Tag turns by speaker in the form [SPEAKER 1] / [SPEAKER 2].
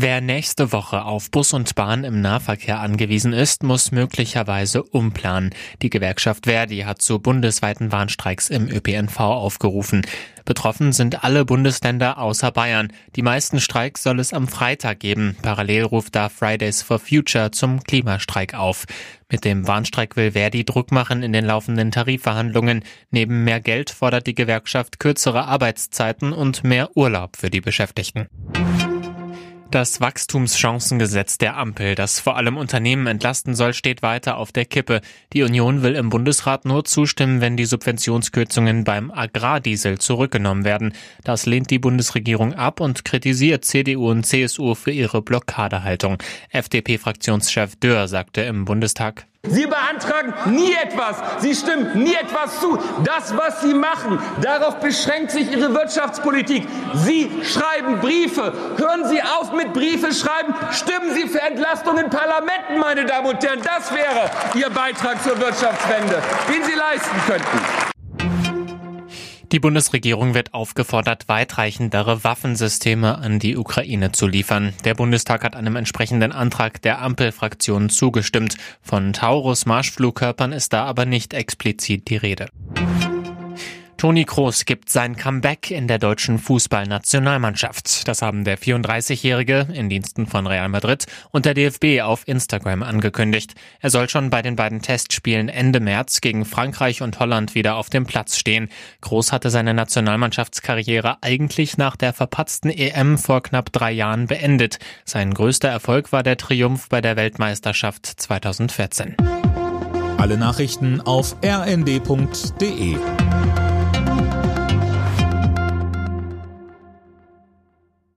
[SPEAKER 1] Wer nächste Woche auf Bus und Bahn im Nahverkehr angewiesen ist, muss möglicherweise umplanen. Die Gewerkschaft Verdi hat zu bundesweiten Warnstreiks im ÖPNV aufgerufen. Betroffen sind alle Bundesländer außer Bayern. Die meisten Streiks soll es am Freitag geben. Parallel ruft da Fridays for Future zum Klimastreik auf. Mit dem Warnstreik will Verdi Druck machen in den laufenden Tarifverhandlungen. Neben mehr Geld fordert die Gewerkschaft kürzere Arbeitszeiten und mehr Urlaub für die Beschäftigten. Das Wachstumschancengesetz der Ampel, das vor allem Unternehmen entlasten soll, steht weiter auf der Kippe. Die Union will im Bundesrat nur zustimmen, wenn die Subventionskürzungen beim Agrardiesel zurückgenommen werden. Das lehnt die Bundesregierung ab und kritisiert CDU und CSU für ihre Blockadehaltung. FDP-Fraktionschef Dörr sagte im Bundestag,
[SPEAKER 2] Sie beantragen nie etwas. Sie stimmen nie etwas zu. Das, was Sie machen, darauf beschränkt sich Ihre Wirtschaftspolitik. Sie schreiben Briefe. Hören Sie auf mit Briefe schreiben. Stimmen Sie für Entlastung in Parlamenten, meine Damen und Herren. Das wäre Ihr Beitrag zur Wirtschaftswende, den Sie leisten könnten.
[SPEAKER 1] Die Bundesregierung wird aufgefordert, weitreichendere Waffensysteme an die Ukraine zu liefern. Der Bundestag hat einem entsprechenden Antrag der Ampelfraktion zugestimmt. Von Taurus-Marschflugkörpern ist da aber nicht explizit die Rede. Toni Kroos gibt sein Comeback in der deutschen Fußballnationalmannschaft. Das haben der 34-Jährige in Diensten von Real Madrid und der DFB auf Instagram angekündigt. Er soll schon bei den beiden Testspielen Ende März gegen Frankreich und Holland wieder auf dem Platz stehen. Kroos hatte seine Nationalmannschaftskarriere eigentlich nach der verpatzten EM vor knapp drei Jahren beendet. Sein größter Erfolg war der Triumph bei der Weltmeisterschaft 2014.
[SPEAKER 3] Alle Nachrichten auf rnd.de